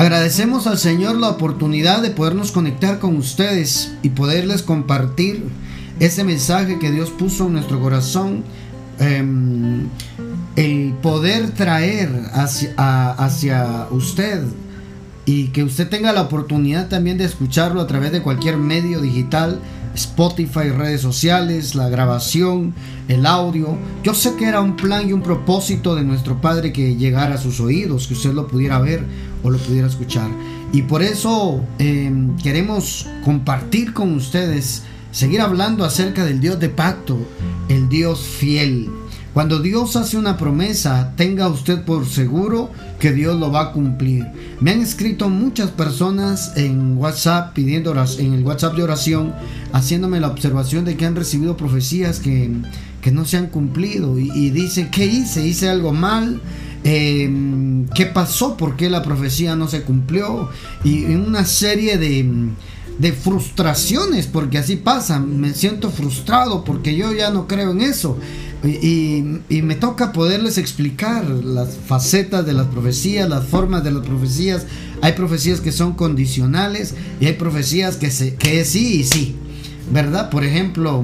Agradecemos al Señor la oportunidad de podernos conectar con ustedes y poderles compartir ese mensaje que Dios puso en nuestro corazón. Em, el poder traer hacia, hacia usted y que usted tenga la oportunidad también de escucharlo a través de cualquier medio digital, Spotify, redes sociales, la grabación, el audio. Yo sé que era un plan y un propósito de nuestro Padre que llegara a sus oídos, que usted lo pudiera ver o lo pudiera escuchar. Y por eso em, queremos compartir con ustedes, seguir hablando acerca del Dios de pacto, el Dios fiel. Cuando Dios hace una promesa, tenga usted por seguro que Dios lo va a cumplir. Me han escrito muchas personas en WhatsApp pidiendo en el WhatsApp de oración, haciéndome la observación de que han recibido profecías que, no se han cumplido y, y dicen, ¿qué hice? ¿Hice algo mal? Em, ¿Qué pasó? ¿Por qué la profecía no se cumplió? Y una serie de de frustraciones, porque así pasa, me siento frustrado porque yo ya no creo en eso. Y, me toca poderles explicar las facetas de las profecías, las formas de las profecías. Hay profecías que son condicionales y hay profecías que, se, que es sí y sí, ¿verdad? Por ejemplo,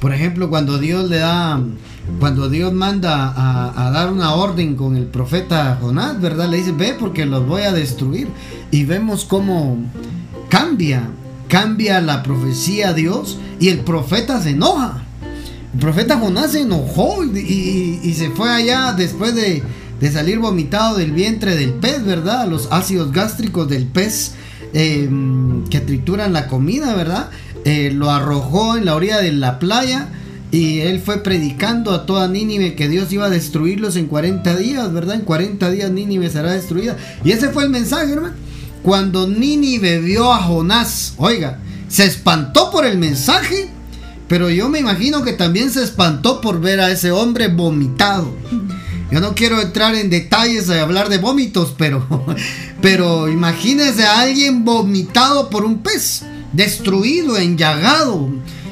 por ejemplo, cuando Dios le da, cuando Dios manda a, a, dar una orden con el profeta Jonás, ¿verdad? Le dice, ve porque los voy a destruir. Y vemos cómo cambia, cambia la profecía a Dios y el profeta se enoja. El profeta Jonás se enojó y, se fue allá después de, salir vomitado del vientre del pez, ¿verdad? Los ácidos gástricos del pez em, que trituran la comida, ¿verdad? Eh, lo arrojó en la orilla de la playa y él fue predicando a toda Nínive que Dios iba a destruirlos en 40 días, ¿verdad? En 40 días Nínive será destruida. Y ese fue el mensaje, hermano. Cuando Nínive vio a Jonás, oiga, se espantó por el mensaje pero yo me imagino que también se espantó por ver a ese hombre vomitado. Yo no quiero entrar en detalles de hablar de vómitos, pero, pero imagínese a alguien vomitado por un pez, destruido, enllagado.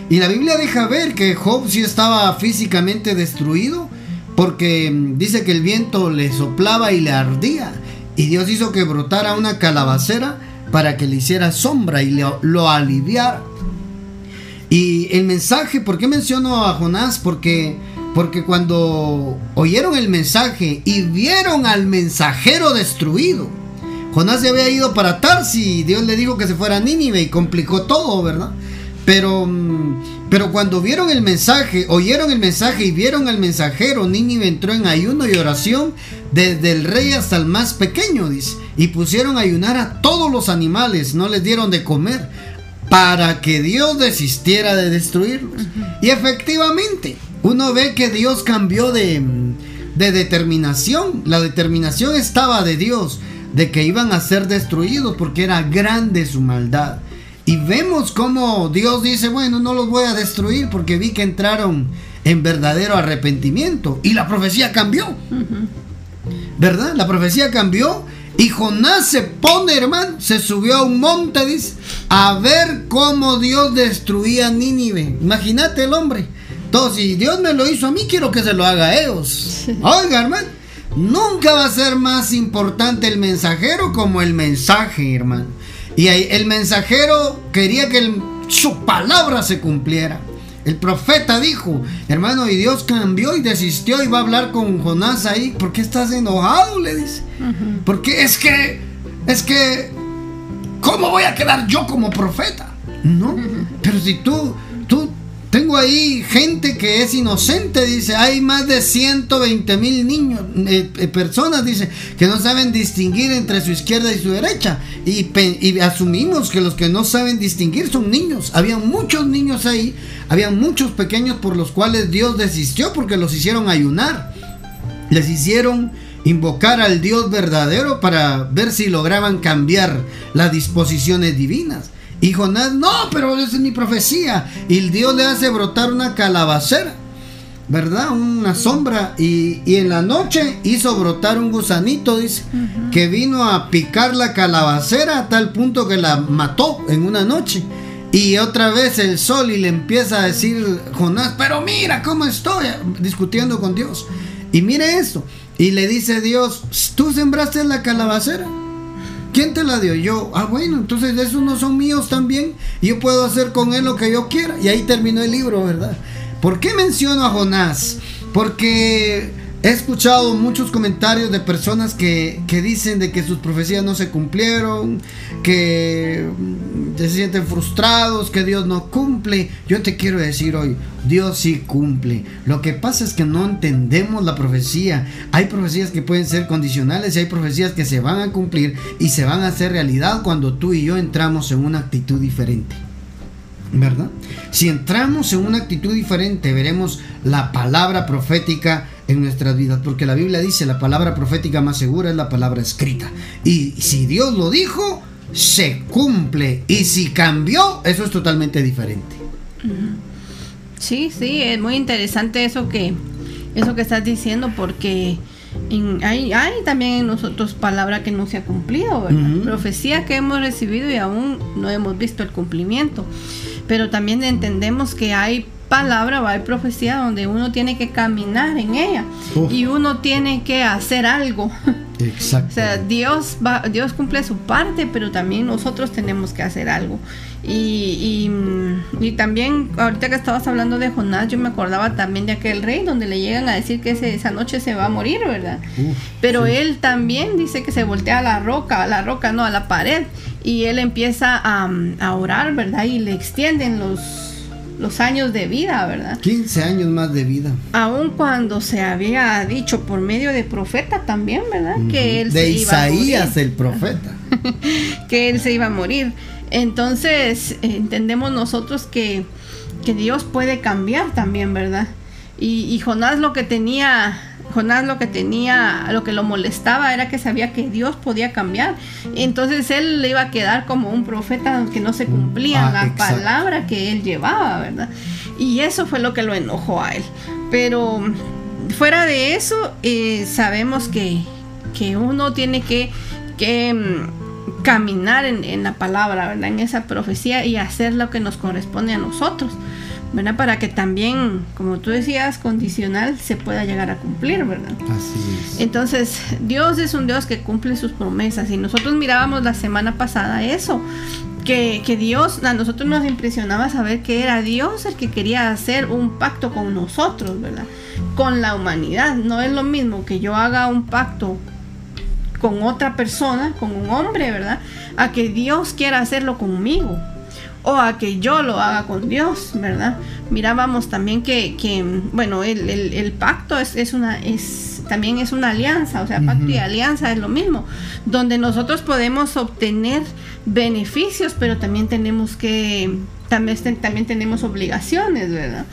Y la Biblia deja ver que Job sí estaba físicamente destruido, porque dice que el viento le soplaba y le ardía. Y Dios hizo que brotara una calabacera para que le hiciera sombra y lo aliviara. Y el mensaje, ¿por qué menciono a Jonás? Porque, porque cuando oyeron el mensaje y vieron al mensajero destruido, Jonás se había ido para Tarsi y Dios le dijo que se fuera a Nínive y complicó todo, ¿verdad? Pero, mm, pero cuando vieron el mensaje, oyeron el mensaje y vieron al mensajero, Nínive entró en ayuno y oración desde el rey hasta el más pequeño, dice. Y pusieron a ayunar a todos los animales, no les dieron de comer para que Dios desistiera de destruirlos. Y efectivamente, uno ve que Dios cambió de, determinación. La determinación estaba de Dios, de que iban a ser destruidos porque era grande su maldad. Y vemos cómo Dios dice, bueno, no los voy a destruir porque vi que entraron en verdadero arrepentimiento. Y la profecía cambió. ¿Verdad? La profecía cambió y Jonás se pone, hermano, se subió a un monte, dice, a ver cómo Dios destruía Nínive. Imagínate el hombre. Entonces, si Dios me lo hizo a mí, quiero que se lo haga a ellos. Oiga, hermano, nunca va a ser más importante el mensajero como el mensaje, hermano. Y el mensajero quería que su palabra se cumpliera. El profeta dijo, hermano, y Dios cambió y desistió y va a hablar con Jonás ahí. ¿Por qué estás enojado? Le dice. Porque es que, es que, ¿cómo voy a quedar yo como profeta? No, pero si tú, tú tengo ahí gente que es inocente, dice, hay más de 120 mil niños, eh, eh, personas, dice, que no saben distinguir entre su izquierda y su derecha. Y, y, asumimos que los que no saben distinguir son niños. Había muchos niños ahí, había muchos pequeños por los cuales Dios desistió porque los hicieron ayunar. Les hicieron invocar al Dios verdadero para ver si lograban cambiar las disposiciones divinas. Y Jonás, no, pero esa es mi profecía. Y el Dios le hace brotar una calabacera, ¿verdad? Una sombra. Y, en la noche hizo brotar un gusanito, dice, que vino a picar la calabacera a tal punto que la mató en una noche. Y otra vez el sol y le empieza a decir Jonás, pero mira cómo estoy discutiendo con Dios. Y mire esto. Y le dice Dios, ¿tú sembraste la calabacera? ¿Quién te la dio? Yo. Ah, bueno, entonces esos no son míos también. Yo puedo hacer con él lo que yo quiera. Y ahí terminó el libro, ¿verdad? ¿Por qué menciono a Jonás? Porque He escuchado muchos comentarios de personas que, dicen de que sus profecías no se cumplieron, que mm, se sienten frustrados, que Dios no cumple. Yo te quiero decir hoy, Dios sí cumple. Lo que pasa es que no entendemos la profecía. Hay profecías que pueden ser condicionales y hay profecías que se van a cumplir y se van a hacer realidad cuando tú y yo entramos en una actitud diferente. ¿Verdad? Si entramos en una actitud diferente, veremos la palabra profética en nuestras vidas, porque la Biblia dice la palabra profética más segura es la palabra escrita. Y si Dios lo dijo, se cumple. Y si cambió, eso es totalmente diferente. Sí, sí, es muy interesante eso que, eso que estás diciendo, porque hay, hay, también en nosotros palabra que no se ha cumplido, profecía que hemos recibido y aún no hemos visto el cumplimiento. Pero también entendemos que hay palabra, va hay profecía donde uno tiene que caminar en ella y uno tiene que hacer algo. Exacto. o sea, Dios, va, Dios cumple su parte, pero también nosotros tenemos que hacer algo. Y, y, también, ahorita que estabas hablando de Jonás, yo me acordaba también de aquel rey donde le llegan a decir que esa noche se va a morir, ¿verdad? pero él también dice que se voltea a la roca, a la roca, no, a la pared, y él empieza a, a orar, ¿verdad? Y le extienden los los años de vida, ¿verdad? 15 años más de vida. Aun cuando se había dicho por medio de profeta también, ¿verdad? Que él se iba a morir. el profeta. que él se iba a morir. Entonces, entendemos nosotros que, que Dios puede cambiar también, ¿verdad? Y, y Jonás lo que tenía Jonás lo que tenía, lo que lo molestaba era que sabía que Dios podía cambiar. Entonces él le iba a quedar como un profeta que no se cumplía ah, la palabra que él llevaba, ¿verdad? Y eso fue lo que lo enojó a él. Pero fuera de eso, eh, sabemos que, que, uno tiene que, que mm, caminar en, en, la palabra, ¿verdad? En esa profecía y hacer lo que nos corresponde a nosotros. ¿Verdad? Para que también, como tú decías, condicional se pueda llegar a cumplir, ¿verdad? Así es. Entonces, Dios es un Dios que cumple sus promesas y nosotros mirábamos la semana pasada eso. Que, que, Dios, a nosotros nos impresionaba saber que era Dios el que quería hacer un pacto con nosotros, ¿verdad? Con la humanidad. No es lo mismo que yo haga un pacto con otra persona, con un hombre, ¿verdad? A que Dios quiera hacerlo conmigo o a que yo lo haga con Dios, ¿verdad? Mirábamos también que, bueno, el, pacto es, es, una, es, también es una alianza, o sea, pacto y alianza es lo mismo, donde nosotros podemos obtener beneficios, pero también tenemos que, también, también tenemos obligaciones, ¿verdad?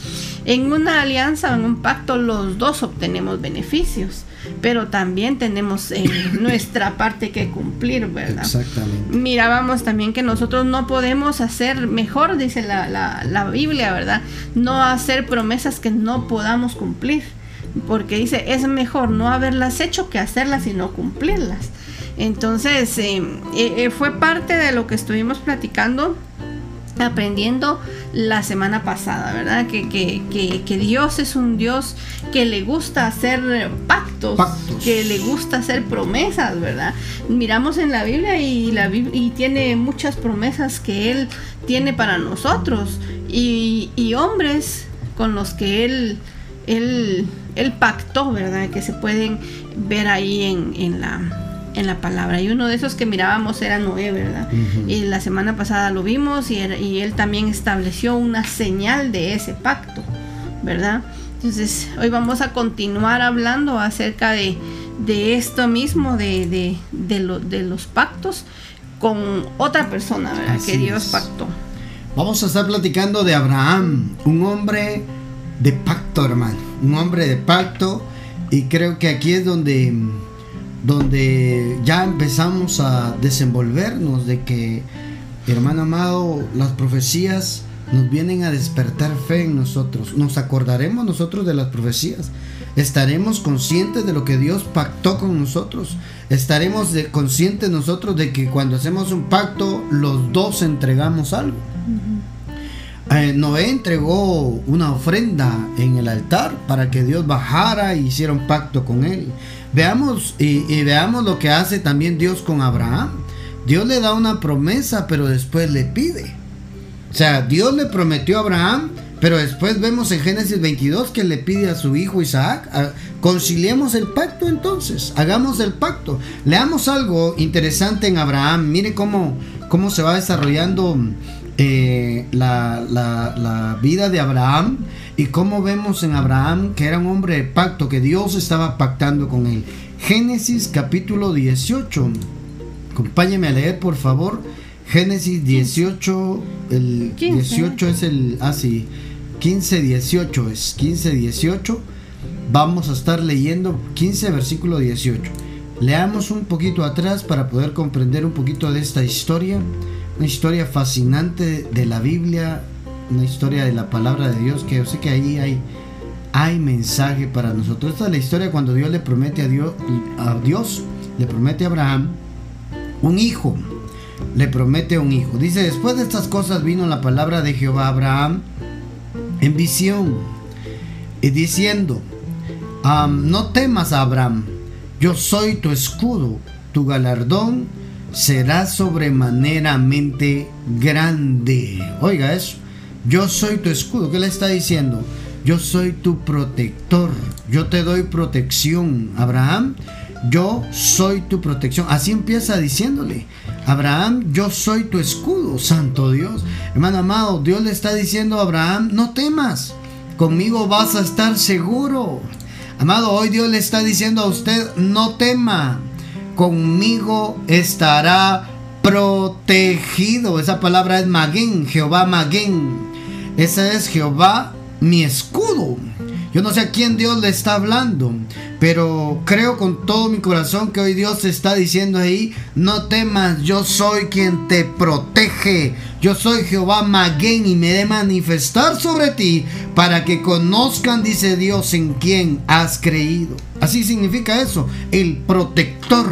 En una alianza, en un pacto, los dos obtenemos beneficios pero también tenemos eh, nuestra parte que cumplir, ¿verdad? Exactamente. Mirábamos también que nosotros no podemos hacer mejor, dice la, la, Biblia, ¿verdad? No hacer promesas que no podamos cumplir, porque dice, es mejor no haberlas hecho que hacerlas y no cumplirlas. Entonces, eh, eh, fue parte de lo que estuvimos platicando aprendiendo la semana pasada, ¿verdad? Que, que, Dios es un Dios que le gusta hacer pactos, que le gusta hacer promesas, ¿verdad? Miramos en la Biblia y, la, y tiene muchas promesas que Él tiene para nosotros y, hombres con los que Él, él, él pactó, ¿verdad? Que se pueden ver ahí en, en la en la palabra. Y uno de esos que mirábamos era Noé, ¿verdad? Y la semana pasada lo vimos y, él también estableció una señal de ese pacto, ¿verdad? Entonces, hoy vamos a continuar hablando acerca de, esto mismo, de, de, los pactos con otra persona, ¿verdad? que Dios pactó. Vamos a estar platicando de Abraham, un hombre de pacto, hermano, un hombre de pacto. Y creo que aquí es donde donde ya empezamos a desenvolvernos de que, hermano amado, las profecías nos vienen a despertar fe en nosotros. Nos acordaremos nosotros de las profecías. Estaremos conscientes de lo que Dios pactó con nosotros. Estaremos conscientes nosotros de que cuando hacemos un pacto, los dos entregamos algo. Eh, Noé entregó una ofrenda en el altar para que Dios bajara y hiciera un pacto con él. Veamos y, veamos lo que hace también Dios con Abraham. Dios le da una promesa, pero después le pide. O sea, Dios le prometió a Abraham, pero después vemos en Génesis 22 que le pide a su hijo Isaac, conciliemos el pacto entonces, hagamos el pacto. Leamos algo interesante en Abraham, mire cómo, cómo se va desarrollando eh, la vida de Abraham y cómo vemos en Abraham que era un hombre de pacto, que Dios estaba pactando con él. Génesis capítulo 18. Acompáñame a leer, por favor. Génesis 18, el 18 es el, ah sí, 15, 18 es, 15, 18. Vamos a estar leyendo 15, versículo 18. Leamos un poquito atrás para poder comprender un poquito de esta historia, una historia fascinante de la Biblia, una historia de la palabra de Dios, que yo sé que ahí hay, hay mensaje para nosotros. Esta es la historia cuando Dios le promete a Dios, a Dios le promete a Abraham un hijo. Le promete un hijo. Dice, después de estas cosas vino la palabra de Jehová a Abraham en visión y diciendo, no temas Abraham, yo soy tu escudo, tu galardón será sobremaneramente grande. Oiga eso, yo soy tu escudo. ¿Qué le está diciendo? Yo soy tu protector. Yo te doy protección. Abraham, yo soy tu protección. Así empieza diciéndole. Abraham, yo soy tu escudo, santo Dios. Hermano amado, Dios le está diciendo a Abraham, no temas. Conmigo vas a estar seguro. Amado, hoy Dios le está diciendo a usted, no tema. Conmigo estará protegido. Esa palabra es Maguen, Jehová Maguen. Ese es Jehová mi escudo. Yo no sé a quién Dios le está hablando, pero creo con todo mi corazón que hoy Dios está diciendo ahí, no temas, yo soy quien te protege. Yo soy Jehová Maguen y me de manifestar sobre ti para que conozcan, dice Dios, en quien has creído. Así significa eso, el protector.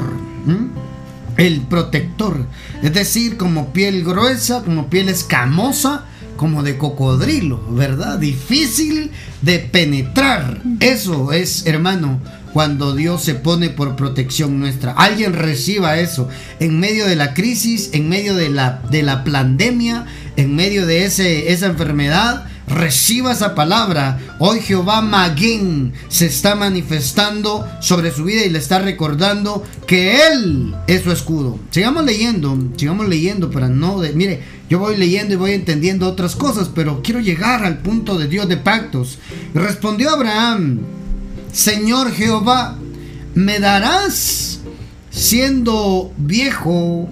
El protector. Es decir, como piel gruesa, como piel escamosa como de cocodrilo, ¿verdad? Difícil de penetrar. Eso es, hermano, cuando Dios se pone por protección nuestra. Alguien reciba eso en medio de la crisis, en medio de la, de la pandemia, en medio de ese, esa enfermedad reciba esa palabra. Hoy Jehová Maguen se está manifestando sobre su vida y le está recordando que Él es su escudo. Sigamos leyendo, sigamos leyendo para no... De, mire, yo voy leyendo y voy entendiendo otras cosas, pero quiero llegar al punto de Dios de pactos. Respondió Abraham, Señor Jehová, ¿me darás siendo viejo?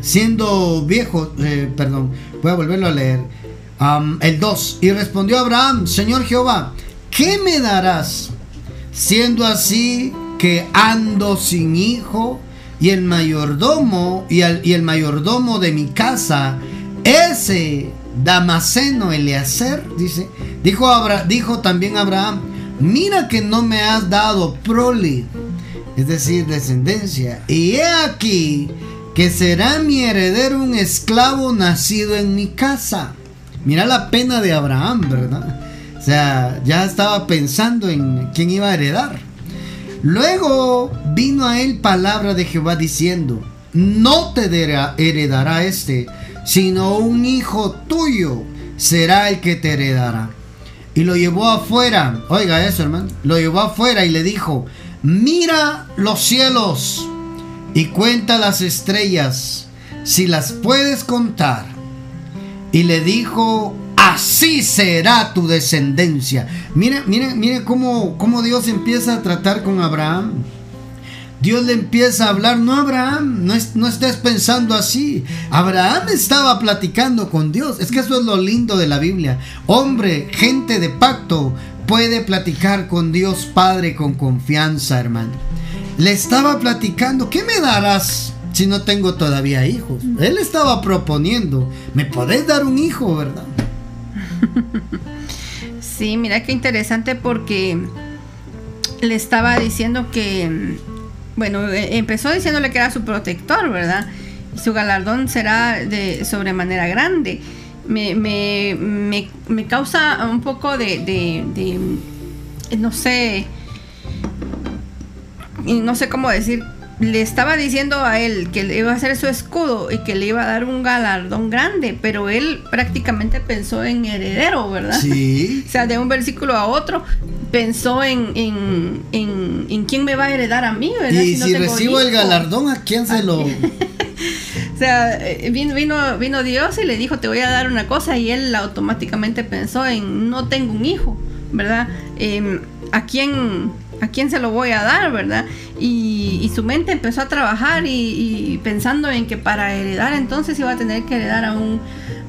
Siendo viejo, eh, perdón, voy a volverlo a leer el 2. Y respondió Abraham, Señor Jehová, ¿qué me darás? Siendo así que ando sin hijo y el mayordomo y el, mayordomo de mi casa, ese Damaseno Eleazer, dice, dijo, dijo también Abraham, mira que no me has dado prole, es decir, descendencia, y he aquí que será mi heredero un esclavo nacido en mi casa. Mira la pena de Abraham, ¿verdad? O sea, ya estaba pensando en quién iba a heredar. Luego vino a él palabra de Jehová diciendo, no te heredará este, sino un hijo tuyo será el que te heredará. Y lo llevó afuera, oiga eso hermano, lo llevó afuera y le dijo, mira los cielos y cuenta las estrellas, si las puedes contar y le dijo, así será tu descendencia. Mire, mire, mire cómo, cómo Dios empieza a tratar con Abraham. Dios le empieza a hablar, no Abraham, no, no estés pensando así. Abraham estaba platicando con Dios. Es que eso es lo lindo de la Biblia. Hombre, gente de pacto, puede platicar con Dios Padre con confianza, hermano. Le estaba platicando, ¿qué me darás? Si no tengo todavía hijos? Él estaba proponiendo, ¿me podés dar un hijo, verdad? Sí, mira qué interesante porque le estaba diciendo que, bueno, e, empezó diciéndole que era su protector, ¿verdad? Y su galardón será de sobremanera grande. Me, me, me, causa un poco de, de, de, no sé, no sé cómo decir, le estaba diciendo a él que le iba a hacer su escudo y que le iba a dar un galardón grande, pero él prácticamente pensó en heredero, ¿verdad? Sí. o sea, de un versículo a otro pensó en, en, en, quién me va a heredar a mí, ¿verdad? Y si, recibo el galardón, ¿a quién se lo...? O sea, eh, vino, vino, vino Dios y le dijo, te voy a dar una cosa, y él automáticamente pensó en, no tengo un hijo, ¿verdad? Em, ¿A quién ¿a quién se lo voy a dar, verdad? Y, su mente empezó a trabajar y, pensando en que para heredar entonces iba a tener que heredar a un,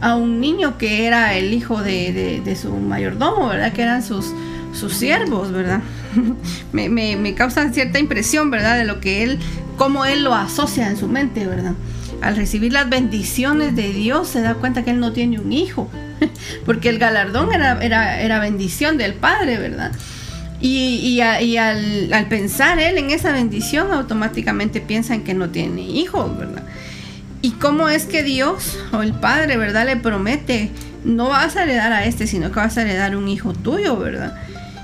a un niño que era el hijo de, su mayordomo, ¿verdad? Que eran sus, sus siervos, ¿verdad? me, me, causa cierta impresión, ¿verdad? De lo que él, cómo él lo asocia en su mente, ¿verdad? Al recibir las bendiciones de Dios se da cuenta que él no tiene un hijo, porque el galardón era, era, era bendición del Padre, ¿verdad? Y, al, pensar él en esa bendición, automáticamente piensa en que no tiene hijos, ¿verdad? Y cómo es que Dios o el Padre, ¿verdad? Le promete, no vas a heredar a este, sino que vas a heredar un hijo tuyo, ¿verdad?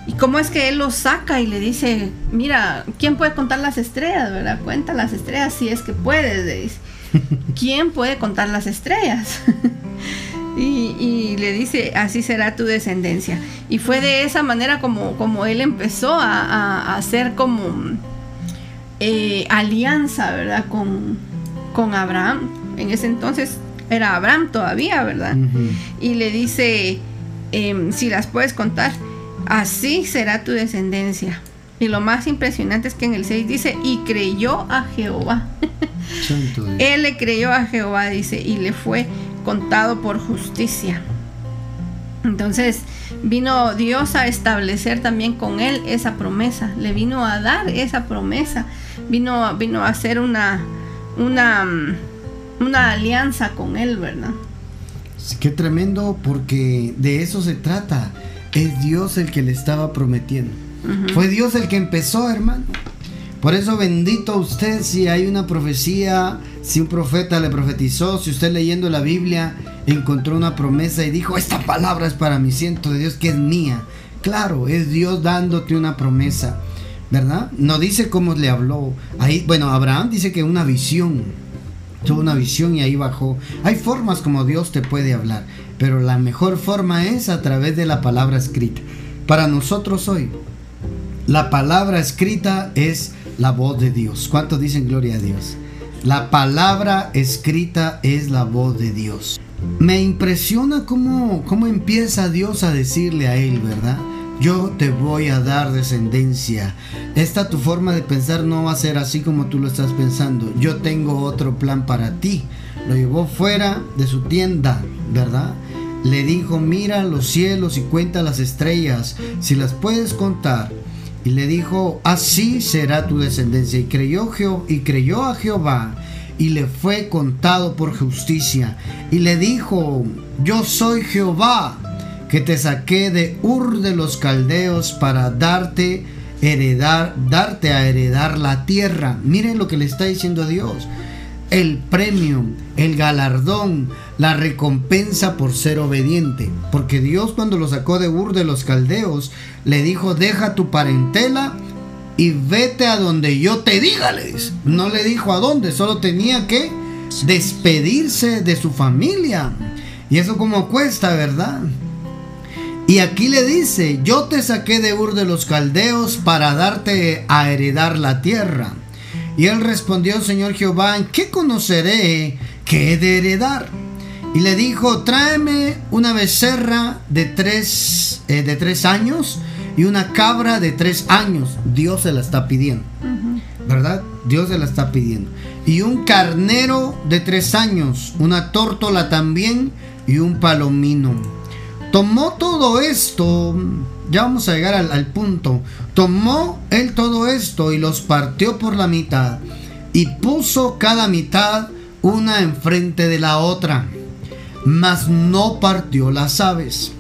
Y cómo es que él lo saca y le dice, mira, ¿quién puede contar las estrellas, verdad? Cuenta las estrellas si es que puedes, le dice. ¿Quién puede contar las estrellas? Y, le dice, así será tu descendencia. Y fue de esa manera como, como él empezó a, hacer como eh, alianza, ¿verdad? Con, con Abraham. En ese entonces era Abraham todavía, ¿verdad? Y le dice, em, si las puedes contar, así será tu descendencia. Y lo más impresionante es que en el 6 dice, y creyó a Jehová. Él le creyó a Jehová, dice, y le fue contado por justicia. Entonces vino Dios a establecer también con él esa promesa, le vino a dar esa promesa, vino, vino a hacer una, una, una alianza con él, ¿verdad? Qué tremendo porque de eso se trata. Es Dios el que le estaba prometiendo. Fue Dios el que empezó, hermano. Por eso bendito usted si hay una profecía, si un profeta le profetizó, si usted leyendo la Biblia encontró una promesa y dijo, esta palabra es para mi ciento de Dios que es mía. Claro, es Dios dándote una promesa, ¿verdad? No dice cómo le habló. Ahí, bueno, Abraham dice que una visión, tuvo una visión y ahí bajó. Hay formas como Dios te puede hablar, pero la mejor forma es a través de la palabra escrita. Para nosotros hoy, la palabra escrita es la voz de Dios. ¿Cuántos dicen gloria a Dios? La palabra escrita es la voz de Dios. Me impresiona cómo, cómo empieza Dios a decirle a él, ¿verdad? Yo te voy a dar descendencia. Esta tu forma de pensar no va a ser así como tú lo estás pensando. Yo tengo otro plan para ti. Lo llevó fuera de su tienda, ¿verdad? Le dijo, mira los cielos y cuenta las estrellas. Si las puedes contar, y le dijo, así será tu descendencia. Y creyó, y creyó a Jehová y le fue contado por justicia. Y le dijo, yo soy Jehová, que te saqué de Ur de los Caldeos para darte heredar, darte a heredar la tierra. Miren lo que le está diciendo Dios el premio, el galardón, la recompensa por ser obediente. Porque Dios cuando lo sacó de Ur de los Caldeos, le dijo, deja tu parentela y vete a donde yo te diga, le dice. No le dijo a dónde, solo tenía que despedirse de su familia. Y eso como cuesta, ¿verdad? Y aquí le dice, yo te saqué de Ur de los Caldeos para darte a heredar la tierra. Y él respondió, Señor Jehová, ¿en qué conoceré que he de heredar? Y le dijo, tráeme una becerra de tres, eh, de tres años y una cabra de tres años. Dios se la está pidiendo. ¿Verdad? Dios se la está pidiendo. Y un carnero de tres años, una tórtola también y un palomino. Tomó todo esto ya vamos a llegar al, punto. Tomó él todo esto y los partió por la mitad y puso cada mitad una enfrente de la otra, mas no partió las aves.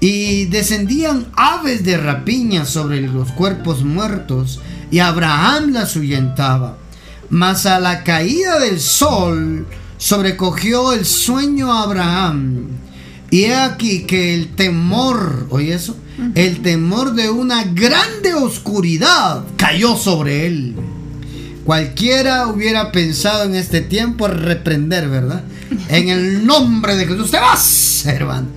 Y descendían aves de rapiña sobre los cuerpos muertos, y Abraham las ahuyentaba. Mas a la caída del sol sobrecogió el sueño a Abraham. Y he aquí que el temor, oye eso, el temor de una grande oscuridad cayó sobre él. Cualquiera hubiera pensado en este tiempo reprender, ¿verdad? En el nombre de Jesús, te vas, hermano.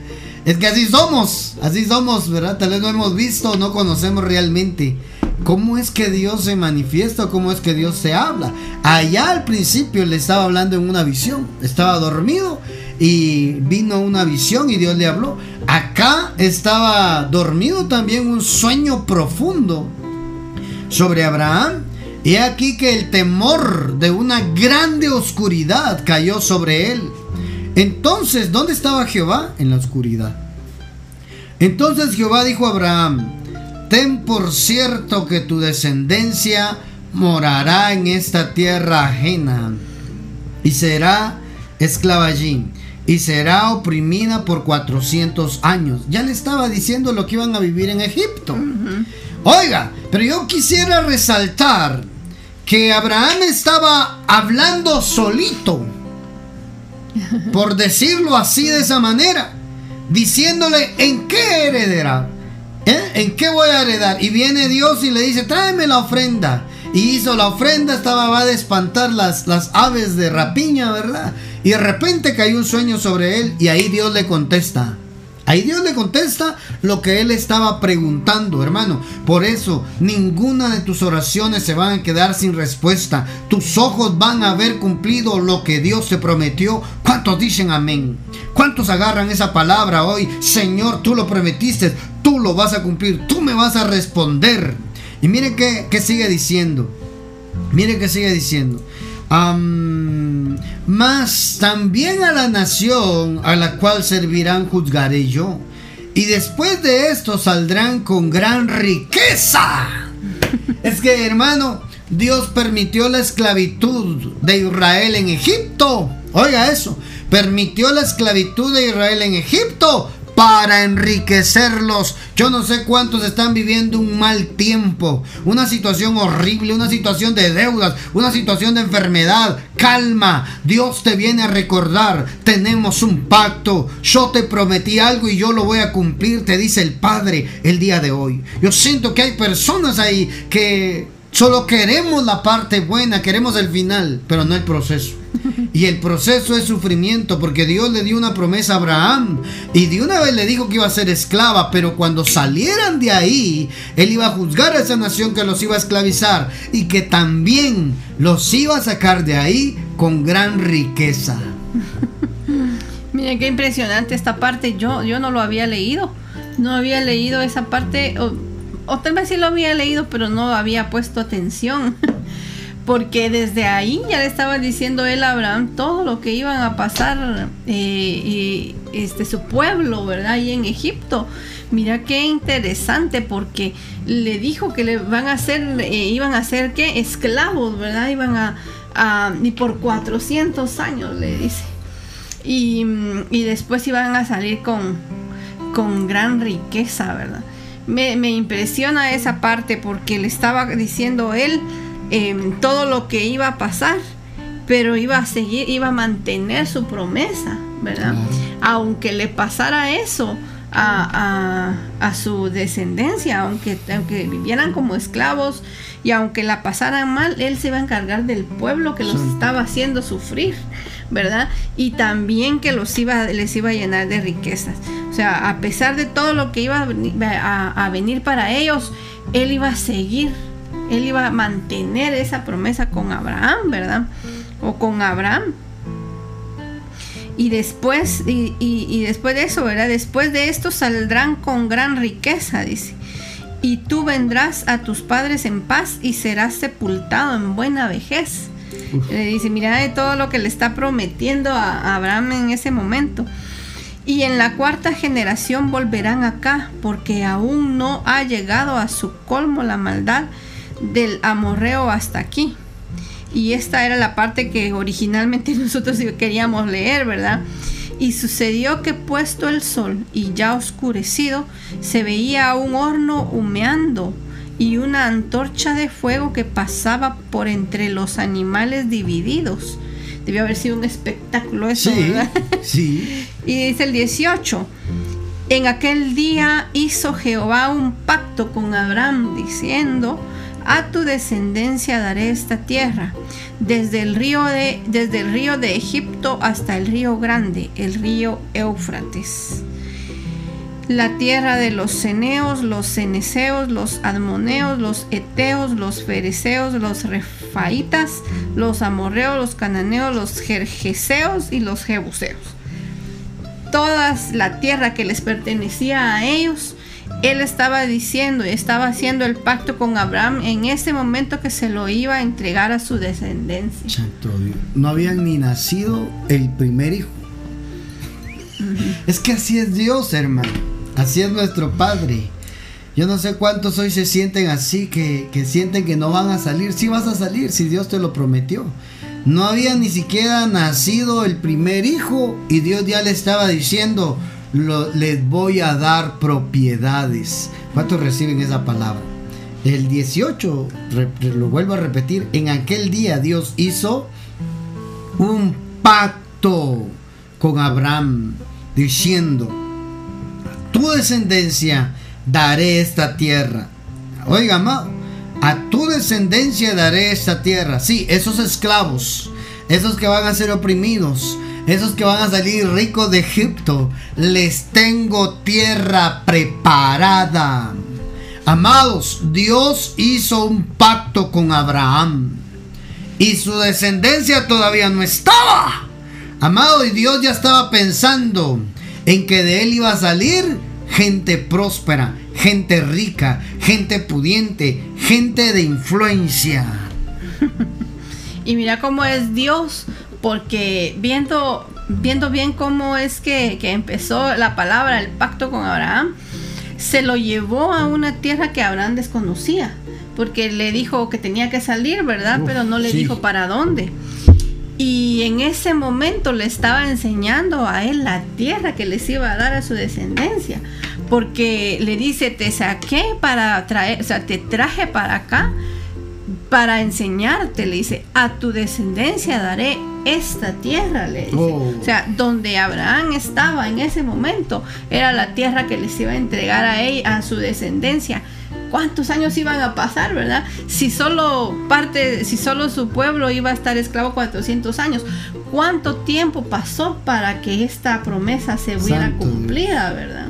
Es que así somos, así somos, ¿verdad? Tal vez no hemos visto, no conocemos realmente cómo es que Dios se manifiesta, cómo es que Dios se habla. Allá al principio le estaba hablando en una visión, estaba dormido y vino una visión y Dios le habló. Acá estaba dormido también un sueño profundo sobre Abraham. Y aquí que el temor de una grande oscuridad cayó sobre él. Entonces, ¿dónde estaba Jehová? En la oscuridad. Entonces Jehová dijo a Abraham, ten por cierto que tu descendencia morará en esta tierra ajena y será esclava allí y será oprimida por 400 años. Ya le estaba diciendo lo que iban a vivir en Egipto. Oiga, pero yo quisiera resaltar que Abraham estaba hablando solito, por decirlo así de esa manera, diciéndole en qué heredará, ¿Eh? en qué voy a heredar. Y viene Dios y le dice, tráeme la ofrenda. Y hizo la ofrenda, estaba va a espantar las, las aves de rapiña, ¿verdad? Y de repente cayó un sueño sobre él y ahí Dios le contesta. Ahí Dios le contesta lo que él estaba preguntando, hermano. Por eso, ninguna de tus oraciones se van a quedar sin respuesta. Tus ojos van a haber cumplido lo que Dios te prometió. ¿Cuántos dicen amén? ¿Cuántos agarran esa palabra hoy? Señor, tú lo prometiste, tú lo vas a cumplir, tú me vas a responder. Y miren qué, sigue diciendo. Miren qué sigue diciendo. Mas también a la nación a la cual servirán juzgaré yo. Y después de esto saldrán con gran riqueza. Es que hermano, Dios permitió la esclavitud de Israel en Egipto. Oiga eso. Permitió la esclavitud de Israel en Egipto para enriquecerlos. Yo no sé cuántos están viviendo un mal tiempo, una situación horrible, una situación de deudas, una situación de enfermedad. Calma, Dios te viene a recordar, tenemos un pacto. Yo te prometí algo y yo lo voy a cumplir, te dice el Padre el día de hoy. Yo siento que hay personas ahí que solo queremos la parte buena, queremos el final, pero no el proceso. Y el proceso es sufrimiento porque Dios le dio una promesa a Abraham y de una vez le dijo que iba a ser esclava, pero cuando salieran de ahí, él iba a juzgar a esa nación que los iba a esclavizar y que también los iba a sacar de ahí con gran riqueza. Miren qué impresionante esta parte, yo, yo no lo había leído, no había leído esa parte, o, o tal vez sí lo había leído, pero no había puesto atención. porque desde ahí ya le estaba diciendo él a Abraham todo lo que iban a pasar eh, este su pueblo, ¿verdad? Ahí en Egipto. Mira qué interesante porque le dijo que le van a hacer, eh, iban a ser qué esclavos, ¿verdad? Iban a, y por 400 años le dice. Y, y, después iban a salir con, con gran riqueza, ¿verdad? Me, me impresiona esa parte porque le estaba diciendo él Em, todo lo que iba a pasar, pero iba a seguir, iba a mantener su promesa, ¿verdad? Aunque le pasara eso a, su descendencia, aunque, aunque vivieran como esclavos y aunque la pasaran mal, él se iba a encargar del pueblo que los estaba haciendo sufrir, ¿verdad? Y también que los iba, les iba a llenar de riquezas. O sea, a pesar de todo lo que iba a venir para ellos, él iba a seguir él iba a mantener esa promesa con Abraham, ¿verdad? O con Abraham. Y después, y, después de eso, ¿verdad? Después de esto saldrán con gran riqueza, dice. Y tú vendrás a tus padres en paz y serás sepultado en buena vejez. Le dice, mira de todo lo que le está prometiendo a Abraham en ese momento. Y en la cuarta generación volverán acá, porque aún no ha llegado a su colmo la maldad del amorreo hasta aquí. Y esta era la parte que originalmente nosotros queríamos leer, ¿verdad? Y sucedió que puesto el sol y ya oscurecido, se veía un horno humeando y una antorcha de fuego que pasaba por entre los animales divididos. Debió haber sido un espectáculo eso, ¿verdad? Sí. y dice el 18. En aquel día hizo Jehová un pacto con Abraham diciendo, a tu descendencia daré esta tierra, desde el río de, desde el río de Egipto hasta el río grande, el río Éufrates. La tierra de los ceneos, los ceneseos, los admoneos, los eteos, los fereceos, los refaitas, los amorreos, los cananeos, los jerjeseos y los jebuseos. Toda la tierra que les pertenecía a ellos él estaba diciendo estaba haciendo el pacto con Abraham en ese momento que se lo iba a entregar a su descendencia. No habían ni nacido el primer hijo. Es que así es Dios, hermano. Así es nuestro Padre. Yo no sé cuántos hoy se sienten así, que, que sienten que no van a salir. Sí vas a salir si Dios te lo prometió. No había ni siquiera nacido el primer hijo y Dios ya le estaba diciendo, les voy a dar propiedades. ¿Cuántos reciben esa palabra? El 18, lo vuelvo a repetir, en aquel día Dios hizo un pacto con Abraham diciendo, tu descendencia daré esta tierra. Oiga, amado, a tu descendencia daré esta tierra. Sí, esos esclavos, esos que van a ser oprimidos, esos que van a salir ricos de Egipto, les tengo tierra preparada. Amados, Dios hizo un pacto con Abraham y su descendencia todavía no estaba. Amado, y Dios ya estaba pensando en que de él iba a salir gente próspera, gente rica, gente pudiente, gente de influencia. y mira cómo es Dios porque viendo, viendo bien cómo es que, empezó la palabra, el pacto con Abraham, se lo llevó a una tierra que Abraham desconocía, porque le dijo que tenía que salir, ¿verdad? Pero no le dijo para dónde. Y en ese momento le estaba enseñando a él la tierra que les iba a dar a su descendencia. Porque le dice, te saqué para traer, o sea, te traje para acá para enseñarte, le dice, a tu descendencia daré esta tierra, le dice. Oh. O sea, donde Abraham estaba en ese momento, era la tierra que les iba a entregar a él, a su descendencia. ¿Cuántos años iban a pasar, verdad? Si solo parte, si solo su pueblo iba a estar esclavo 400 años, ¿cuánto tiempo pasó para que esta promesa se hubiera cumplida, verdad?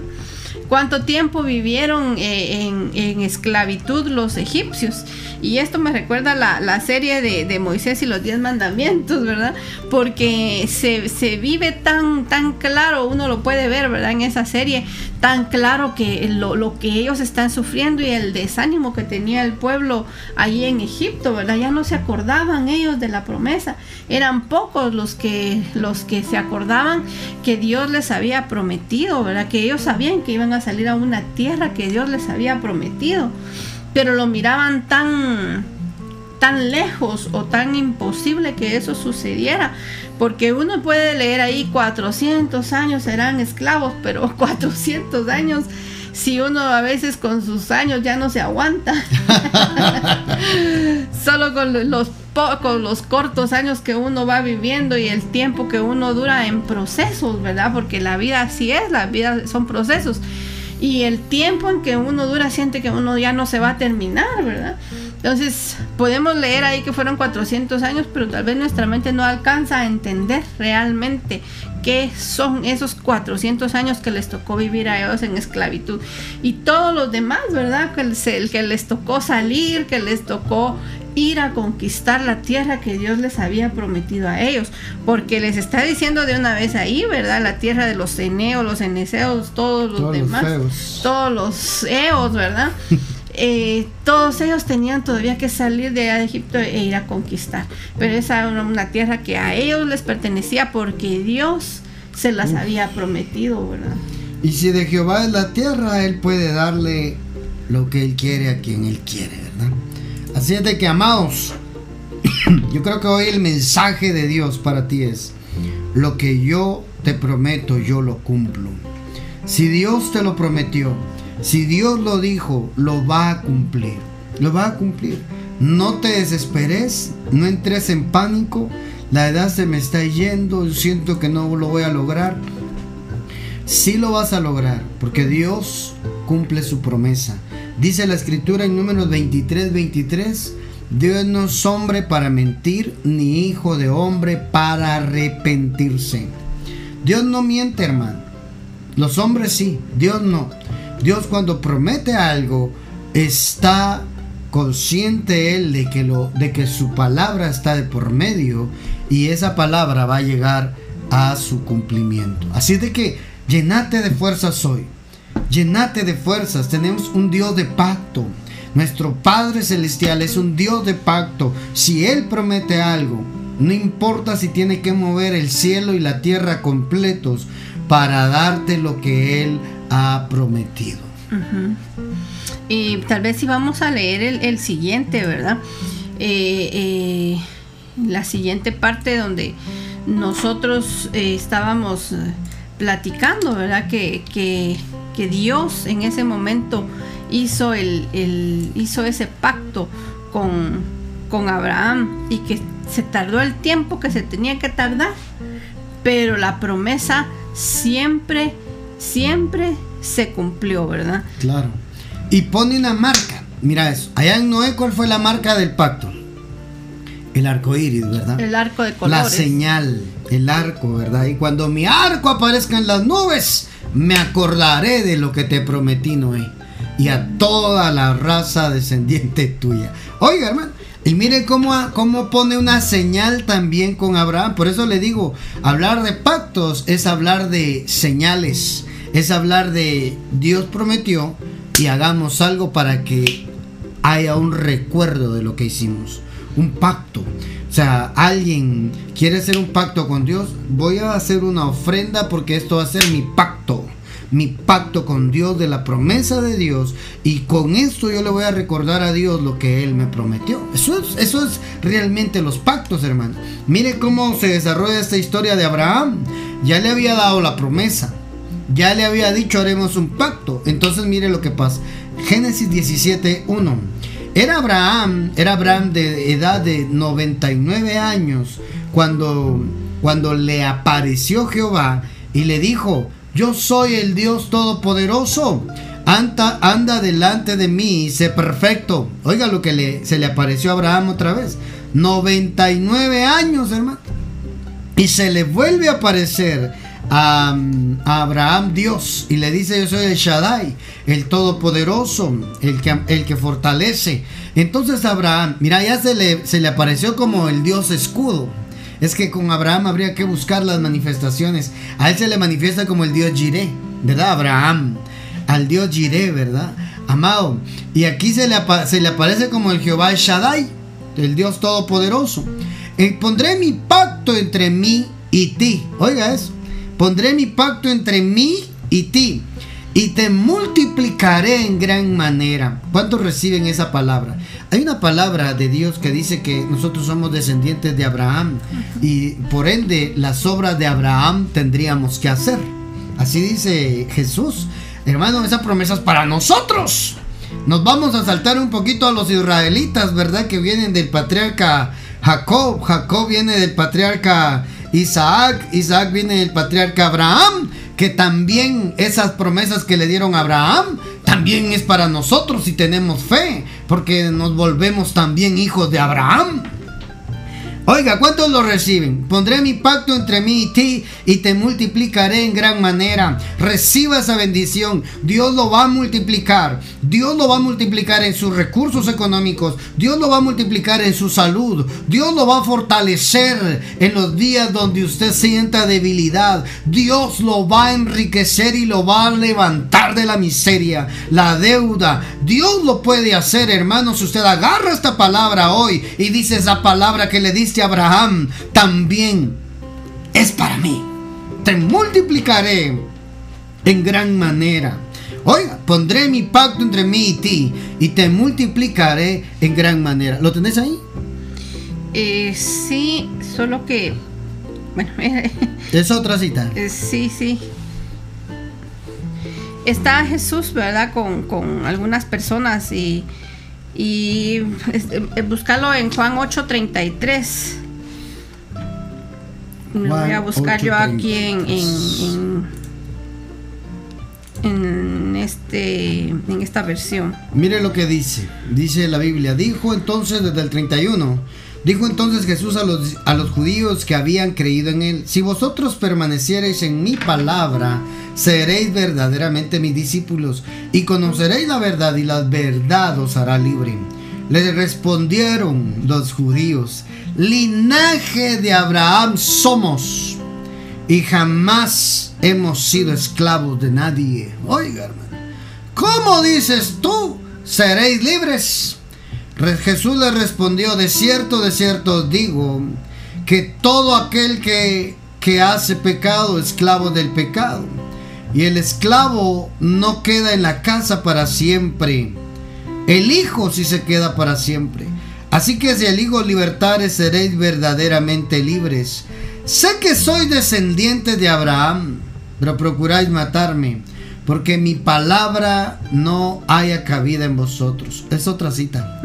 ¿Cuánto tiempo vivieron eh, en esclavitud los egipcios? Y esto me recuerda la, la serie de, Moisés y los diez mandamientos, ¿verdad? Porque se, se, vive tan, tan claro, uno lo puede ver, ¿verdad? En esa serie, tan claro que lo, lo, que ellos están sufriendo y el desánimo que tenía el pueblo allí en Egipto, ¿verdad? Ya no se acordaban ellos de la promesa. Eran pocos los que, los que se acordaban que Dios les había prometido, ¿verdad? Que ellos sabían que iban a salir a una tierra que Dios les había prometido pero lo miraban tan tan lejos o tan imposible que eso sucediera, porque uno puede leer ahí 400 años serán esclavos, pero 400 años si uno a veces con sus años ya no se aguanta. Solo con los pocos, los cortos años que uno va viviendo y el tiempo que uno dura en procesos, ¿verdad? Porque la vida así es, la vida son procesos y el tiempo en que uno dura siente que uno ya no se va a terminar, ¿verdad? Entonces podemos leer ahí que fueron 400 años, pero tal vez nuestra mente no alcanza a entender realmente qué son esos 400 años que les tocó vivir a ellos en esclavitud. Y todos los demás, ¿verdad? El que les tocó salir, que les tocó ir a conquistar la tierra que Dios les había prometido a ellos, porque les está diciendo de una vez ahí, ¿verdad? La tierra de los eneos, los eneseos, todos los demás, todos los eos, ¿verdad? Eh, todos ellos tenían todavía que salir de Egipto e ir a conquistar, pero esa era una tierra que a ellos les pertenecía porque Dios se las había prometido, ¿verdad? Y si de Jehová es la tierra, Él puede darle lo que Él quiere a quien Él quiere, ¿verdad? Así es de que, amados, yo creo que hoy el mensaje de Dios para ti es, lo que yo te prometo, yo lo cumplo. Si Dios te lo prometió, si Dios lo dijo, lo va a cumplir. Lo va a cumplir. No te desesperes, no entres en pánico. La edad se me está yendo, siento que no lo voy a lograr. Sí lo vas a lograr, porque Dios cumple su promesa. Dice la escritura en números 23, 23. Dios no es hombre para mentir, ni hijo de hombre para arrepentirse. Dios no miente, hermano. Los hombres sí, Dios no. Dios cuando promete algo está consciente él de que lo de que su palabra está de por medio y esa palabra va a llegar a su cumplimiento. Así de que llenate de fuerzas hoy. Llenate de fuerzas. Tenemos un Dios de pacto. Nuestro Padre Celestial es un Dios de pacto. Si Él promete algo, no importa si tiene que mover el cielo y la tierra completos para darte lo que Él ha prometido. Y tal vez si vamos a leer el, siguiente, ¿verdad? Eh, eh, la siguiente parte donde nosotros eh, estábamos platicando, ¿verdad? Que, que, Dios en ese momento hizo, el, hizo ese pacto con, con Abraham y que se tardó el tiempo que se tenía que tardar, pero la promesa siempre, siempre se cumplió, ¿verdad? Claro. Y pone una marca. Mira eso. Allá en Noé, ¿cuál fue la marca del pacto? El arco iris, ¿verdad? El arco de colores. La señal, el arco, ¿verdad? Y cuando mi arco aparezca en las nubes, me acordaré de lo que te prometí, Noé. Y a toda la raza descendiente tuya. Oiga, hermano. Y mire cómo, cómo pone una señal también con Abraham. Por eso le digo, hablar de pactos es hablar de señales. Es hablar de Dios prometió y hagamos algo para que haya un recuerdo de lo que hicimos un pacto. O sea, alguien quiere hacer un pacto con Dios, voy a hacer una ofrenda porque esto va a ser mi pacto. Mi pacto con Dios de la promesa de Dios. Y con esto yo le voy a recordar a Dios lo que Él me prometió. Eso es, eso es realmente los pactos, hermano. Mire cómo se desarrolla esta historia de Abraham. Ya le había dado la promesa. Ya le había dicho haremos un pacto. Entonces mire lo que pasa. Génesis 17, 1. Era Abraham, era Abraham de edad de 99 años cuando, cuando le apareció Jehová y le dijo, yo soy el Dios Todopoderoso, anda, anda delante de mí y sé perfecto. Oiga lo que le, se le apareció a Abraham otra vez. 99 años, hermano. Y se le vuelve a aparecer a, Abraham Dios y le dice yo soy el Shaddai, el Todopoderoso, el que, el que fortalece. Entonces Abraham, mira, ya se le, se le apareció como el Dios escudo. Es que con Abraham habría que buscar las manifestaciones. A él se le manifiesta como el Dios Jireh, ¿verdad? Abraham, al Dios Jireh, ¿verdad? Amado. Y aquí se le, aparece como el Jehová Shaddai, el Dios Todopoderoso. Y pondré mi pacto entre mí y ti. Oiga eso Pondré mi pacto entre mí y ti y te multiplicaré en gran manera. ¿Cuántos reciben esa palabra? Hay una palabra de Dios que dice que nosotros somos descendientes de Abraham y por ende las obras de Abraham tendríamos que hacer. Así dice Jesús. Hermano, esa promesa es para nosotros. Nos vamos a saltar un poquito a los israelitas, ¿verdad? Que vienen del patriarca Jacob. Jacob viene del patriarca Isaac, Isaac viene del patriarca Abraham, que también esas promesas que le dieron a Abraham, también es para nosotros si tenemos fe, porque nos volvemos también hijos de Abraham. Oiga, ¿cuántos lo reciben? Pondré mi pacto entre mí y ti y te multiplicaré en gran manera. Reciba esa bendición. Dios lo va a multiplicar. Dios lo va a multiplicar en sus recursos económicos. Dios lo va a multiplicar en su salud. Dios lo va a fortalecer en los días donde usted sienta debilidad. Dios lo va a enriquecer y lo va a levantar de la miseria, la deuda. Dios lo puede hacer, hermanos. Usted agarra esta palabra hoy y dice esa palabra que le dice Abraham, también es para mí. Te multiplicaré en gran manera. Oiga, pondré mi pacto entre mí y ti y te multiplicaré en gran manera. ¿Lo tenés ahí? Eh, sí, solo que... Bueno, es otra cita. Eh, sí, sí. Está Jesús, ¿verdad? Con, con algunas personas y y este, buscarlo en Juan 8:33. Lo voy a buscar yo aquí en, en, este, en esta versión. Mire lo que dice, dice la Biblia, dijo entonces desde el 31, dijo entonces Jesús a los, a los judíos que habían creído en él, si vosotros permaneciereis en mi palabra, seréis verdaderamente mis discípulos y conoceréis la verdad y la verdad os hará libre. Le respondieron los judíos, linaje de Abraham somos y jamás hemos sido esclavos de nadie. Oiga, hermano, ¿cómo dices tú? Seréis libres. Jesús le respondió, de cierto, de cierto digo, que todo aquel que, que hace pecado, esclavo del pecado. Y el esclavo no queda en la casa para siempre. El hijo sí se queda para siempre. Así que si el hijo libertare seréis verdaderamente libres. Sé que soy descendiente de Abraham pero procuráis matarme, porque mi palabra no haya cabida en vosotros. Es otra cita,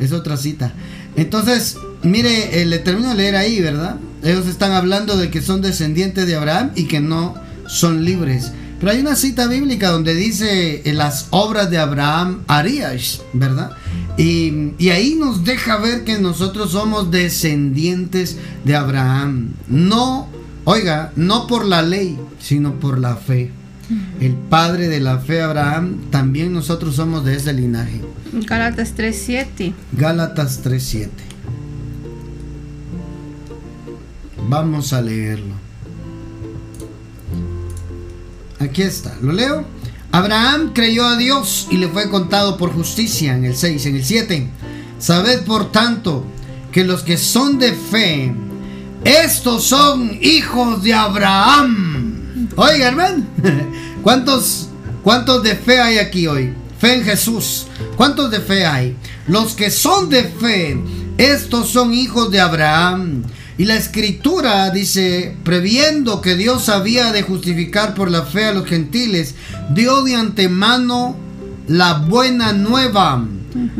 es otra cita. Entonces, mire, eh, le termino de leer ahí, ¿verdad? Ellos están hablando de que son descendientes de Abraham y que no son libres. Pero hay una cita bíblica donde dice en las obras de Abraham harías, ¿verdad? Y, y, ahí nos deja ver que nosotros somos descendientes de Abraham. No Oiga, no por la ley, sino por la fe. El padre de la fe, Abraham, también nosotros somos de ese linaje. Gálatas 3.7. Gálatas 3.7. Vamos a leerlo. Aquí está, lo leo. Abraham creyó a Dios y le fue contado por justicia en el 6, en el 7. Sabed por tanto que los que son de fe, estos son hijos de Abraham. Oigan, ¿cuántos, ¿cuántos de fe hay aquí hoy? Fe en Jesús. ¿Cuántos de fe hay? Los que son de fe, estos son hijos de Abraham. Y la escritura dice, previendo que Dios había de justificar por la fe a los gentiles, dio de antemano la buena nueva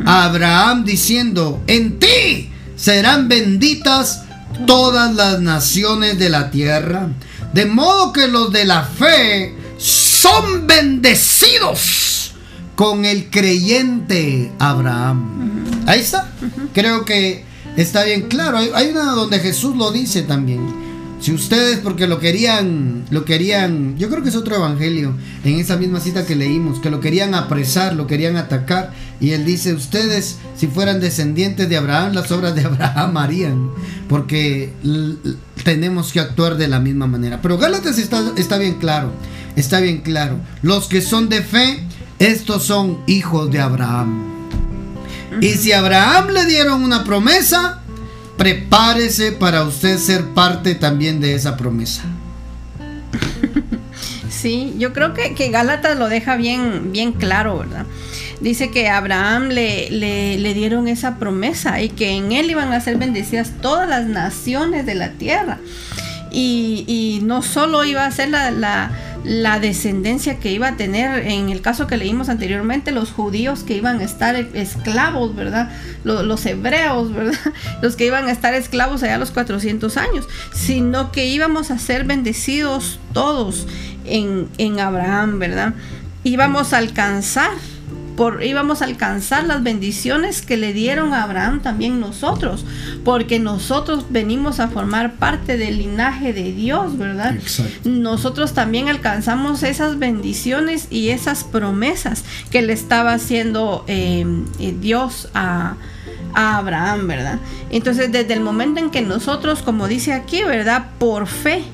a Abraham diciendo, en ti serán benditas todas las naciones de la tierra. De modo que los de la fe son bendecidos con el creyente Abraham. Ahí está. Creo que está bien claro. Hay, una donde Jesús lo dice también. Si ustedes, porque lo querían, lo querían, yo creo que es otro evangelio, en esa misma cita que leímos, que lo querían apresar, lo querían atacar, y él dice, ustedes, si fueran descendientes de Abraham, las obras de Abraham harían, porque tenemos que actuar de la misma manera. Pero Gálatas está, está bien claro, está bien claro. Los que son de fe, estos son hijos de Abraham. Y si a Abraham le dieron una promesa, prepárese para usted ser parte también de esa promesa. Sí, yo creo que, que Gálatas lo deja bien, bien claro, ¿verdad? Dice que a Abraham le, le, dieron esa promesa y que en él iban a ser bendecidas todas las naciones de la tierra. Y, y no solo iba a ser la, la la descendencia que iba a tener, en el caso que leímos anteriormente, los judíos que iban a estar esclavos, ¿verdad? Los, hebreos, ¿verdad? Los que iban a estar esclavos allá a los 400 años, sino que íbamos a ser bendecidos todos en, en Abraham, ¿verdad? Íbamos a alcanzar por, íbamos a alcanzar las bendiciones que le dieron a Abraham también nosotros, porque nosotros venimos a formar parte del linaje de Dios, ¿verdad? Nosotros también alcanzamos esas bendiciones y esas promesas que le estaba haciendo eh, eh, Dios a, a Abraham, ¿verdad? Entonces, desde el momento en que nosotros, como dice aquí, ¿verdad? Por fe,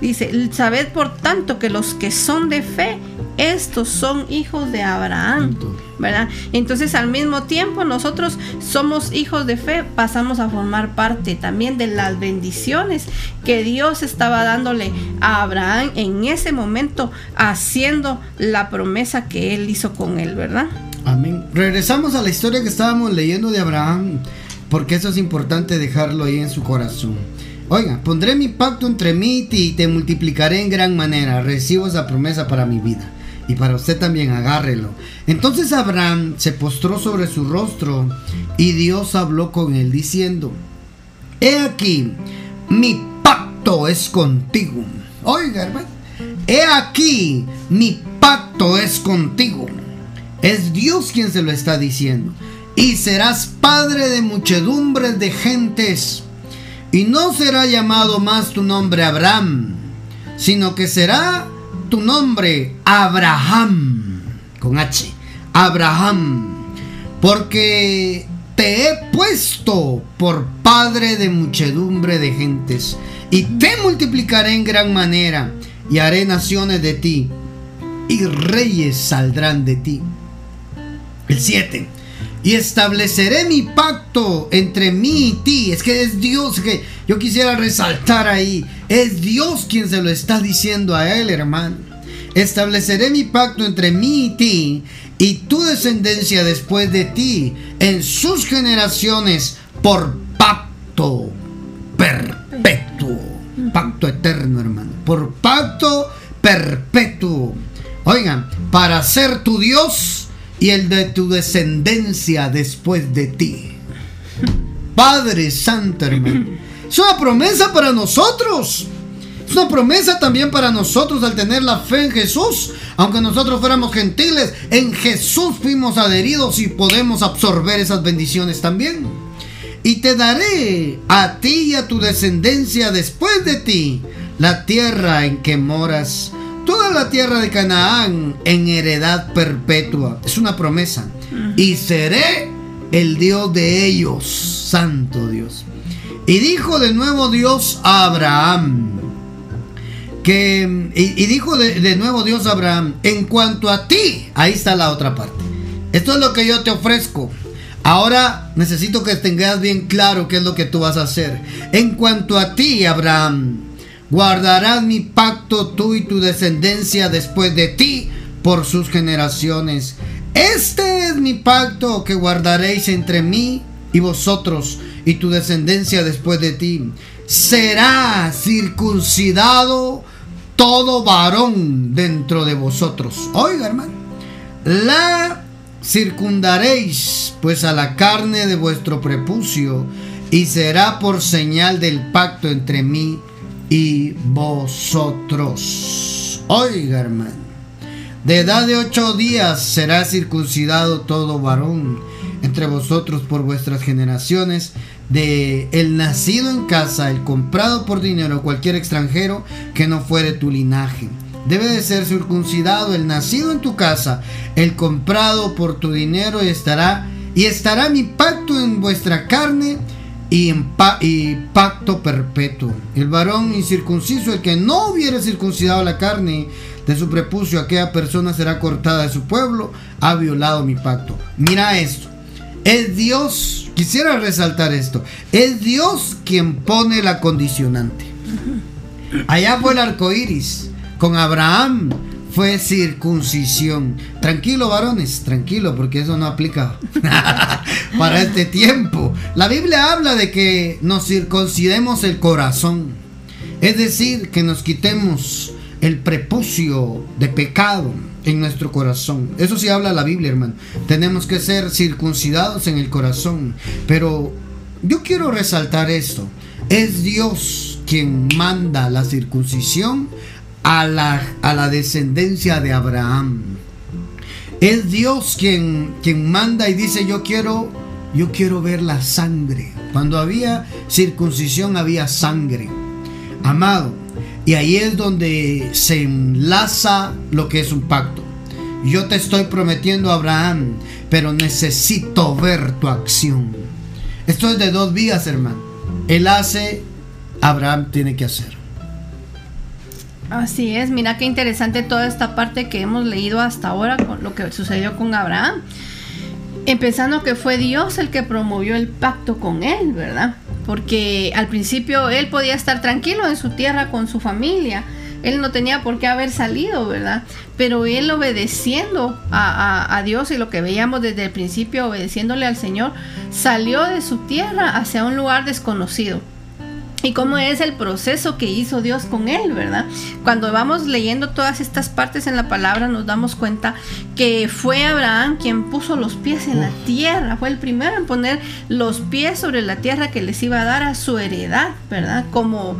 dice, sabed por tanto que los que son de fe, estos son hijos de Abraham, ¿verdad? Entonces al mismo tiempo nosotros somos hijos de fe, pasamos a formar parte también de las bendiciones que Dios estaba dándole a Abraham en ese momento, haciendo la promesa que él hizo con él, ¿verdad? Amén. Regresamos a la historia que estábamos leyendo de Abraham, porque eso es importante dejarlo ahí en su corazón. Oiga, pondré mi pacto entre mí y te multiplicaré en gran manera. Recibo esa promesa para mi vida y para usted también agárrelo. Entonces Abraham se postró sobre su rostro y Dios habló con él diciendo, he aquí, mi pacto es contigo. Oiga, hermano, he aquí, mi pacto es contigo. Es Dios quien se lo está diciendo. Y serás padre de muchedumbres de gentes. Y no será llamado más tu nombre Abraham, sino que será tu nombre Abraham. Con H. Abraham. Porque te he puesto por padre de muchedumbre de gentes. Y te multiplicaré en gran manera. Y haré naciones de ti. Y reyes saldrán de ti. El 7. Y estableceré mi pacto entre mí y ti. Es que es Dios que yo quisiera resaltar ahí. Es Dios quien se lo está diciendo a él, hermano. Estableceré mi pacto entre mí y ti y tu descendencia después de ti en sus generaciones por pacto perpetuo. Pacto eterno, hermano. Por pacto perpetuo. Oigan, para ser tu Dios y el de tu descendencia después de ti. Padre Santo, hermano. Es una promesa para nosotros. Es una promesa también para nosotros al tener la fe en Jesús. Aunque nosotros fuéramos gentiles, en Jesús fuimos adheridos y podemos absorber esas bendiciones también. Y te daré a ti y a tu descendencia después de ti la tierra en que moras toda la tierra de Canaán en heredad perpetua. Es una promesa. Y seré el Dios de ellos, santo Dios. Y dijo de nuevo Dios a Abraham, que, y, dijo de, de nuevo Dios a Abraham, en cuanto a ti, ahí está la otra parte. Esto es lo que yo te ofrezco. Ahora necesito que tengas bien claro qué es lo que tú vas a hacer. En cuanto a ti, Abraham, guardarás mi pacto tú y tu descendencia después de ti por sus generaciones. Este es mi pacto que guardaréis entre mí y vosotros y tu descendencia después de ti. Será circuncidado todo varón dentro de vosotros. Oiga, hermano. La circundaréis pues a la carne de vuestro prepucio y será por señal del pacto entre mí y vosotros. Oiga, hermano. De edad de ocho días será circuncidado todo varón entre vosotros por vuestras generaciones, de el nacido en casa, el comprado por dinero, cualquier extranjero que no fuere tu linaje. Debe de ser circuncidado el nacido en tu casa, el comprado por tu dinero y estará y estará mi pacto en vuestra carne y, pacto perpetuo. El varón incircunciso, el que no hubiera circuncidado la carne de su prepucio, aquella persona será cortada de su pueblo, ha violado mi pacto. Mira esto. Es Dios, quisiera resaltar esto, es Dios quien pone la condicionante. Allá fue el arco iris. Con Abraham fue circuncisión. Tranquilo, varones, tranquilo, porque eso no aplica para este tiempo. La Biblia habla de que nos circuncidemos el corazón, es decir, que nos quitemos el prepucio de pecado en nuestro corazón. Eso sí habla la Biblia, hermano. Tenemos que ser circuncidados en el corazón. Pero yo quiero resaltar esto. Es Dios quien manda la circuncisión a la, a la descendencia de Abraham. Es Dios quien, quien manda y dice, yo quiero, yo quiero ver la sangre. Cuando había circuncisión había sangre. Amado, y ahí es donde se enlaza lo que es un pacto. Yo te estoy prometiendo Abraham, pero necesito ver tu acción. Esto es de dos vías, hermano. Él hace, Abraham tiene que hacer. Así es, mira qué interesante toda esta parte que hemos leído hasta ahora con lo que sucedió con Abraham. Empezando que fue Dios el que promovió el pacto con él, ¿verdad? Porque al principio él podía estar tranquilo en su tierra con su familia. Él no tenía por qué haber salido, ¿verdad? Pero él obedeciendo a, a, Dios y lo que veíamos desde el principio, obedeciéndole al Señor, salió de su tierra hacia un lugar desconocido y cómo es el proceso que hizo Dios con él, ¿verdad? Cuando vamos leyendo todas estas partes en la palabra nos damos cuenta que fue Abraham quien puso los pies en la tierra, fue el primero en poner los pies sobre la tierra que les iba a dar a su heredad, ¿verdad? Como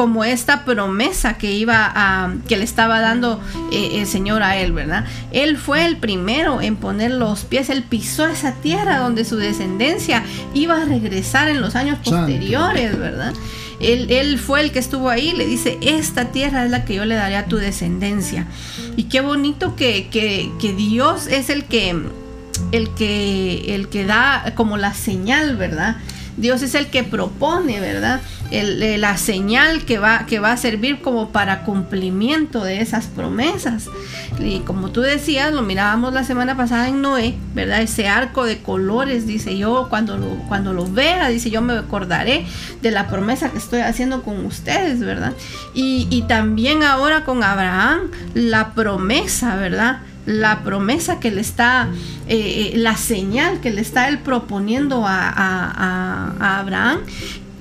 como esta promesa que iba a, que le estaba dando eh, el Señor a él, ¿verdad? Él fue el primero en poner los pies, él pisó esa tierra donde su descendencia iba a regresar en los años posteriores, ¿verdad? Él, fue el que estuvo ahí, le dice, esta tierra es la que yo le daré a tu descendencia. Y qué bonito que, que Dios es el que, el que, el que da como la señal, ¿verdad? Dios es el que propone, ¿verdad? La señal que va, que va a servir como para cumplimiento de esas promesas. Y como tú decías, lo mirábamos la semana pasada en Noé, ¿verdad? Ese arco de colores, dice yo, cuando lo, cuando lo vea, dice yo me acordaré de la promesa que estoy haciendo con ustedes, ¿verdad? Y, y también ahora con Abraham, la promesa, ¿verdad? la promesa que le está, eh, eh, la señal que le está él proponiendo a, Abraham.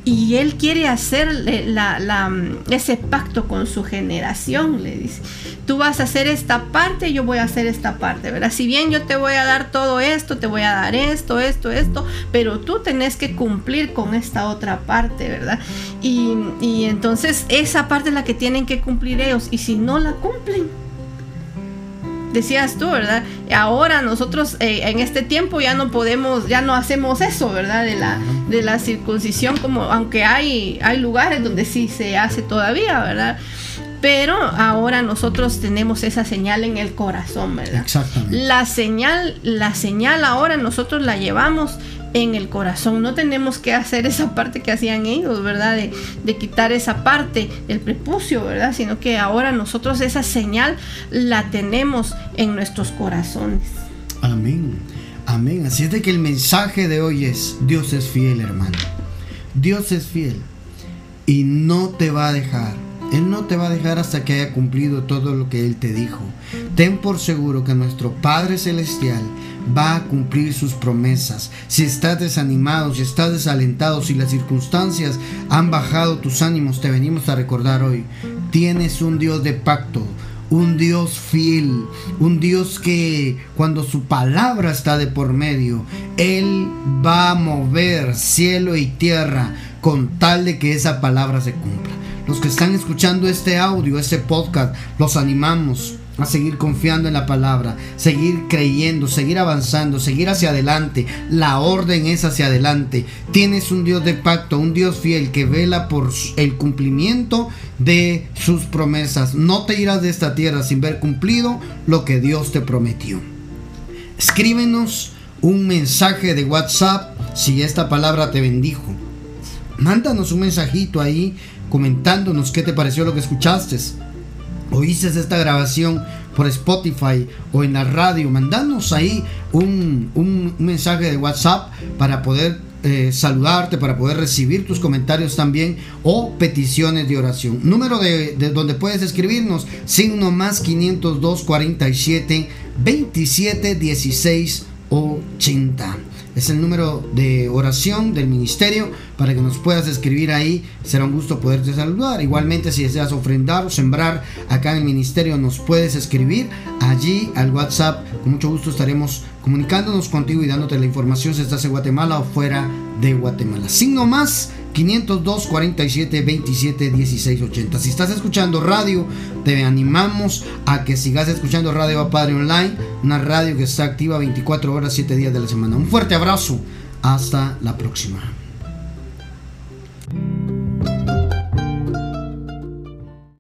Y él quiere hacer la, ese pacto con su generación, le dice. Tú vas a hacer esta parte, yo voy a hacer esta parte, ¿verdad? Si bien yo te voy a dar todo esto, te voy a dar esto, esto, esto, pero tú tenés que cumplir con esta otra parte, ¿verdad? Y, y entonces esa parte es la que tienen que cumplir ellos. Y si no la cumplen, decías tú, ¿verdad? Ahora nosotros eh, en este tiempo ya no podemos, ya no hacemos eso, ¿verdad? De la, de la circuncisión, como aunque hay, hay lugares donde sí se hace todavía, ¿verdad? Pero ahora nosotros tenemos esa señal en el corazón, ¿verdad? Exactamente. La señal, la señal ahora nosotros la llevamos en el corazón. No tenemos que hacer esa parte que hacían ellos, ¿verdad? De, quitar esa parte del prepucio, ¿verdad? Sino que ahora nosotros esa señal la tenemos en nuestros corazones. Amén. Amén. Así es de que el mensaje de hoy es, Dios es fiel, hermano. Dios es fiel y no te va a dejar. Él no te va a dejar hasta que haya cumplido todo lo que Él te dijo. Ten por seguro que nuestro Padre Celestial va a cumplir sus promesas. Si estás desanimado, si estás desalentado, si las circunstancias han bajado tus ánimos, te venimos a recordar hoy. Tienes un Dios de pacto, un Dios fiel, un Dios que cuando su palabra está de por medio, Él va a mover cielo y tierra con tal de que esa palabra se cumpla. Los que están escuchando este audio, este podcast, los animamos a seguir confiando en la palabra, seguir creyendo, seguir avanzando, seguir hacia adelante. La orden es hacia adelante. Tienes un Dios de pacto, un Dios fiel que vela por el cumplimiento de sus promesas. No te irás de esta tierra sin ver cumplido lo que Dios te prometió. Escríbenos un mensaje de WhatsApp si esta palabra te bendijo. Mándanos un mensajito ahí comentándonos qué te pareció lo que escuchaste oíste esta grabación por Spotify o en la radio, mandanos ahí un, mensaje de WhatsApp para poder eh, saludarte, para poder recibir tus comentarios también o peticiones de oración. Número de, de, donde puedes escribirnos, signo más 502 47 27 16 80 es el número de oración del ministerio para que nos puedas escribir ahí. Será un gusto poderte saludar. Igualmente, si deseas ofrendar o sembrar acá en el ministerio, nos puedes escribir allí al WhatsApp. Con mucho gusto estaremos comunicándonos contigo y dándote la información si estás en Guatemala o fuera de Guatemala. Signo más 502 47 27 16 80. Si estás escuchando radio, te animamos a que sigas escuchando Radio a Padre Online, una radio que está activa 24 horas, 7 días de la semana. Un fuerte abrazo. Hasta la próxima.